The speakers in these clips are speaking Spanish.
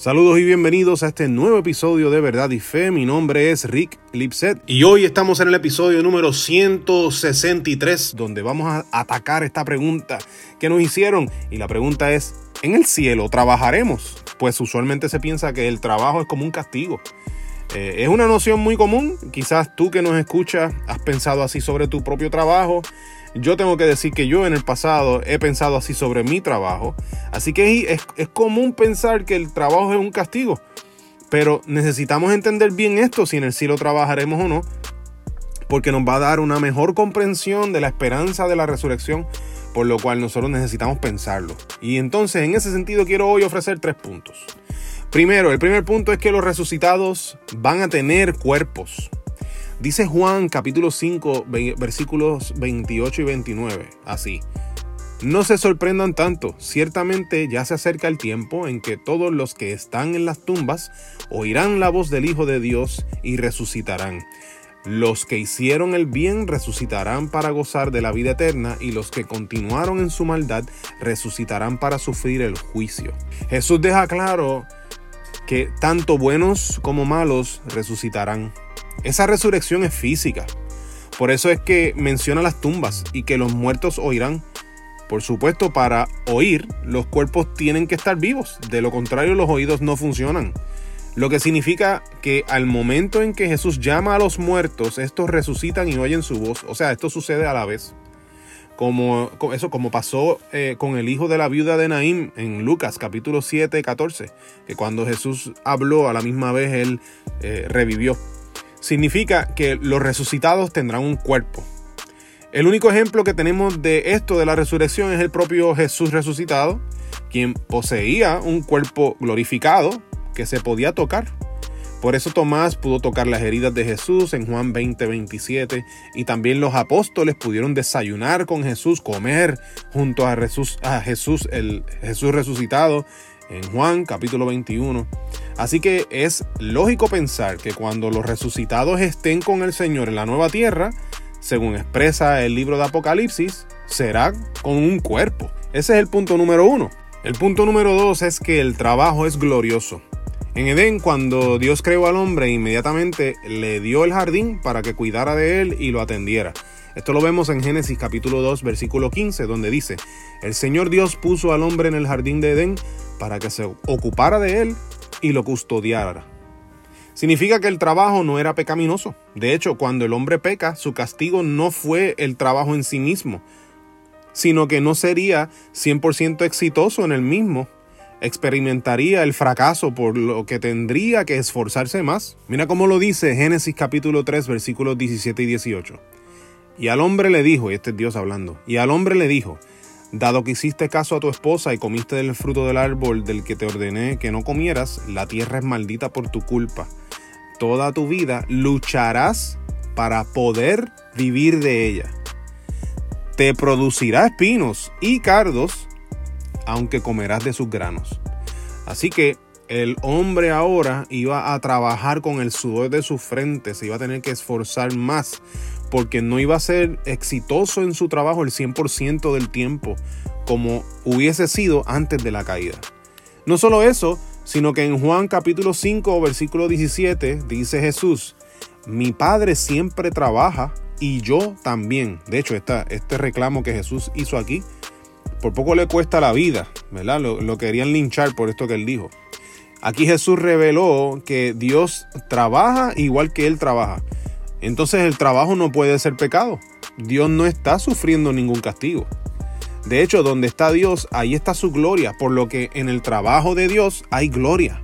Saludos y bienvenidos a este nuevo episodio de Verdad y Fe. Mi nombre es Rick Lipset y hoy estamos en el episodio número 163 donde vamos a atacar esta pregunta que nos hicieron y la pregunta es, ¿en el cielo trabajaremos? Pues usualmente se piensa que el trabajo es como un castigo. Eh, es una noción muy común, quizás tú que nos escuchas has pensado así sobre tu propio trabajo yo tengo que decir que yo en el pasado he pensado así sobre mi trabajo. Así que es, es común pensar que el trabajo es un castigo. Pero necesitamos entender bien esto, si en el cielo trabajaremos o no, porque nos va a dar una mejor comprensión de la esperanza de la resurrección, por lo cual nosotros necesitamos pensarlo. Y entonces, en ese sentido, quiero hoy ofrecer tres puntos. Primero, el primer punto es que los resucitados van a tener cuerpos. Dice Juan capítulo 5 versículos 28 y 29, así. No se sorprendan tanto, ciertamente ya se acerca el tiempo en que todos los que están en las tumbas oirán la voz del Hijo de Dios y resucitarán. Los que hicieron el bien resucitarán para gozar de la vida eterna y los que continuaron en su maldad resucitarán para sufrir el juicio. Jesús deja claro que tanto buenos como malos resucitarán. Esa resurrección es física. Por eso es que menciona las tumbas y que los muertos oirán. Por supuesto, para oír, los cuerpos tienen que estar vivos. De lo contrario, los oídos no funcionan. Lo que significa que al momento en que Jesús llama a los muertos, estos resucitan y oyen su voz. O sea, esto sucede a la vez. Como, eso, como pasó eh, con el hijo de la viuda de Naim en Lucas capítulo 7, 14, que cuando Jesús habló a la misma vez, él eh, revivió significa que los resucitados tendrán un cuerpo. El único ejemplo que tenemos de esto de la resurrección es el propio Jesús resucitado, quien poseía un cuerpo glorificado que se podía tocar. Por eso Tomás pudo tocar las heridas de Jesús en Juan 20, 27 y también los apóstoles pudieron desayunar con Jesús, comer junto a Jesús, a Jesús el Jesús resucitado en Juan capítulo 21. Así que es lógico pensar que cuando los resucitados estén con el Señor en la nueva tierra, según expresa el libro de Apocalipsis, será con un cuerpo. Ese es el punto número uno. El punto número dos es que el trabajo es glorioso. En Edén, cuando Dios creó al hombre, inmediatamente le dio el jardín para que cuidara de él y lo atendiera. Esto lo vemos en Génesis capítulo 2, versículo 15, donde dice, el Señor Dios puso al hombre en el jardín de Edén para que se ocupara de él y lo custodiara. Significa que el trabajo no era pecaminoso. De hecho, cuando el hombre peca, su castigo no fue el trabajo en sí mismo, sino que no sería 100% exitoso en el mismo. Experimentaría el fracaso por lo que tendría que esforzarse más. Mira cómo lo dice Génesis capítulo 3 versículos 17 y 18. Y al hombre le dijo, y este es Dios hablando, y al hombre le dijo, Dado que hiciste caso a tu esposa y comiste del fruto del árbol del que te ordené que no comieras, la tierra es maldita por tu culpa. Toda tu vida lucharás para poder vivir de ella. Te producirá espinos y cardos, aunque comerás de sus granos. Así que el hombre ahora iba a trabajar con el sudor de su frente, se iba a tener que esforzar más porque no iba a ser exitoso en su trabajo el 100% del tiempo como hubiese sido antes de la caída. No solo eso, sino que en Juan capítulo 5 versículo 17 dice Jesús, mi Padre siempre trabaja y yo también. De hecho, este reclamo que Jesús hizo aquí, por poco le cuesta la vida, ¿verdad? Lo querían linchar por esto que él dijo. Aquí Jesús reveló que Dios trabaja igual que Él trabaja. Entonces el trabajo no puede ser pecado. Dios no está sufriendo ningún castigo. De hecho, donde está Dios, ahí está su gloria, por lo que en el trabajo de Dios hay gloria,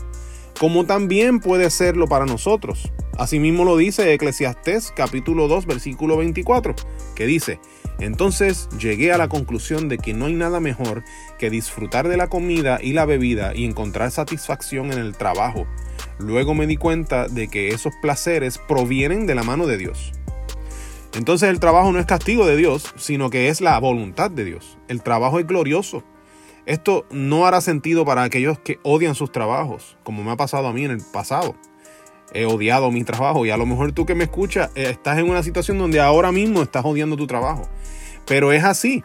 como también puede serlo para nosotros. Asimismo lo dice Eclesiastés capítulo 2 versículo 24, que dice, entonces llegué a la conclusión de que no hay nada mejor que disfrutar de la comida y la bebida y encontrar satisfacción en el trabajo, Luego me di cuenta de que esos placeres provienen de la mano de Dios. Entonces el trabajo no es castigo de Dios, sino que es la voluntad de Dios. El trabajo es glorioso. Esto no hará sentido para aquellos que odian sus trabajos, como me ha pasado a mí en el pasado. He odiado mi trabajo y a lo mejor tú que me escuchas eh, estás en una situación donde ahora mismo estás odiando tu trabajo. Pero es así.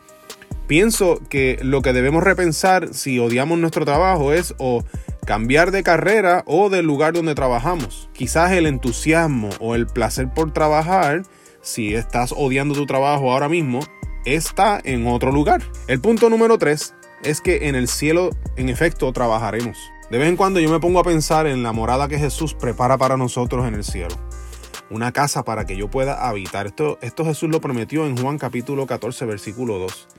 Pienso que lo que debemos repensar si odiamos nuestro trabajo es o cambiar de carrera o del lugar donde trabajamos. Quizás el entusiasmo o el placer por trabajar, si estás odiando tu trabajo ahora mismo, está en otro lugar. El punto número 3 es que en el cielo, en efecto, trabajaremos. De vez en cuando yo me pongo a pensar en la morada que Jesús prepara para nosotros en el cielo. Una casa para que yo pueda habitar. Esto, Jesús lo prometió en Juan capítulo 14, versículo 2.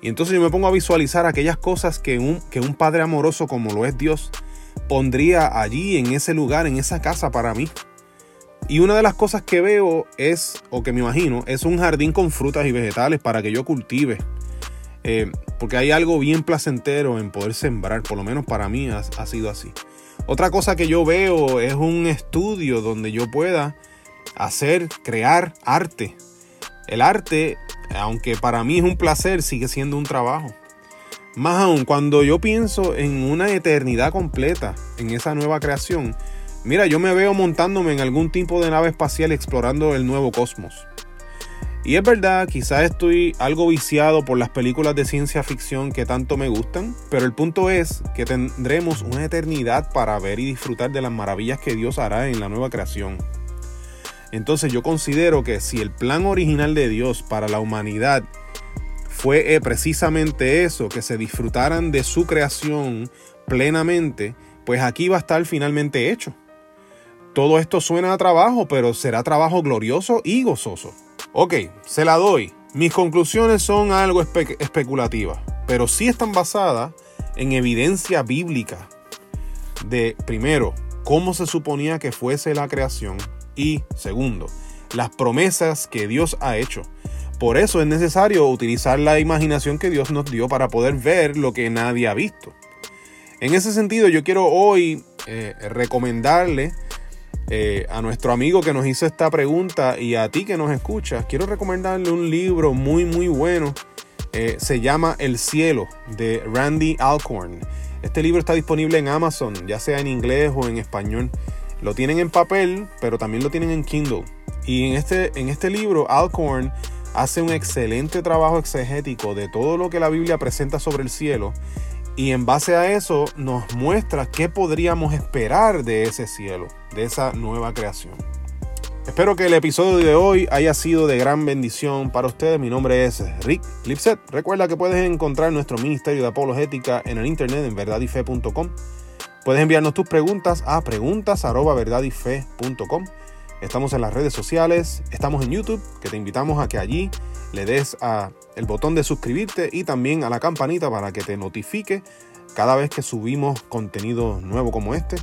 Y entonces yo me pongo a visualizar aquellas cosas que un, que un Padre amoroso como lo es Dios pondría allí, en ese lugar, en esa casa para mí. Y una de las cosas que veo es, o que me imagino, es un jardín con frutas y vegetales para que yo cultive. Eh, porque hay algo bien placentero en poder sembrar, por lo menos para mí ha, ha sido así. Otra cosa que yo veo es un estudio donde yo pueda hacer, crear arte. El arte, aunque para mí es un placer, sigue siendo un trabajo. Más aún, cuando yo pienso en una eternidad completa, en esa nueva creación, mira, yo me veo montándome en algún tipo de nave espacial explorando el nuevo cosmos. Y es verdad, quizás estoy algo viciado por las películas de ciencia ficción que tanto me gustan, pero el punto es que tendremos una eternidad para ver y disfrutar de las maravillas que Dios hará en la nueva creación. Entonces yo considero que si el plan original de Dios para la humanidad fue eh, precisamente eso, que se disfrutaran de su creación plenamente, pues aquí va a estar finalmente hecho. Todo esto suena a trabajo, pero será trabajo glorioso y gozoso. Ok, se la doy. Mis conclusiones son algo especulativas, pero sí están basadas en evidencia bíblica de, primero, cómo se suponía que fuese la creación y, segundo, las promesas que Dios ha hecho. Por eso es necesario utilizar la imaginación que Dios nos dio para poder ver lo que nadie ha visto. En ese sentido, yo quiero hoy eh, recomendarle eh, a nuestro amigo que nos hizo esta pregunta y a ti que nos escuchas, quiero recomendarle un libro muy, muy bueno. Eh, se llama El cielo de Randy Alcorn. Este libro está disponible en Amazon, ya sea en inglés o en español. Lo tienen en papel, pero también lo tienen en Kindle. Y en este, en este libro, Alcorn hace un excelente trabajo exegético de todo lo que la Biblia presenta sobre el cielo y en base a eso nos muestra qué podríamos esperar de ese cielo, de esa nueva creación. Espero que el episodio de hoy haya sido de gran bendición para ustedes. Mi nombre es Rick Lipset. Recuerda que puedes encontrar nuestro Ministerio de Apologética en el internet en verdadyfe.com. Puedes enviarnos tus preguntas a preguntas@verdadyfe.com. Estamos en las redes sociales, estamos en YouTube, que te invitamos a que allí le des a el botón de suscribirte y también a la campanita para que te notifique cada vez que subimos contenido nuevo como este.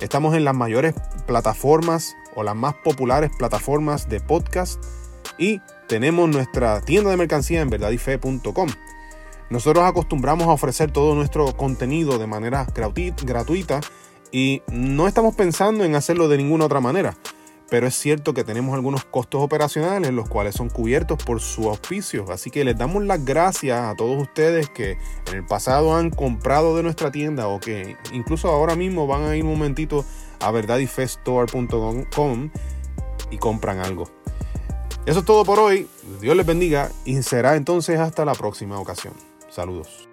Estamos en las mayores plataformas o las más populares plataformas de podcast y tenemos nuestra tienda de mercancía en verdadyfe.com. Nosotros acostumbramos a ofrecer todo nuestro contenido de manera gratuita y no estamos pensando en hacerlo de ninguna otra manera pero es cierto que tenemos algunos costos operacionales, los cuales son cubiertos por su auspicio. Así que les damos las gracias a todos ustedes que en el pasado han comprado de nuestra tienda o que incluso ahora mismo van a ir un momentito a verdadyfeststore.com y compran algo. Eso es todo por hoy. Dios les bendiga y será entonces hasta la próxima ocasión. Saludos.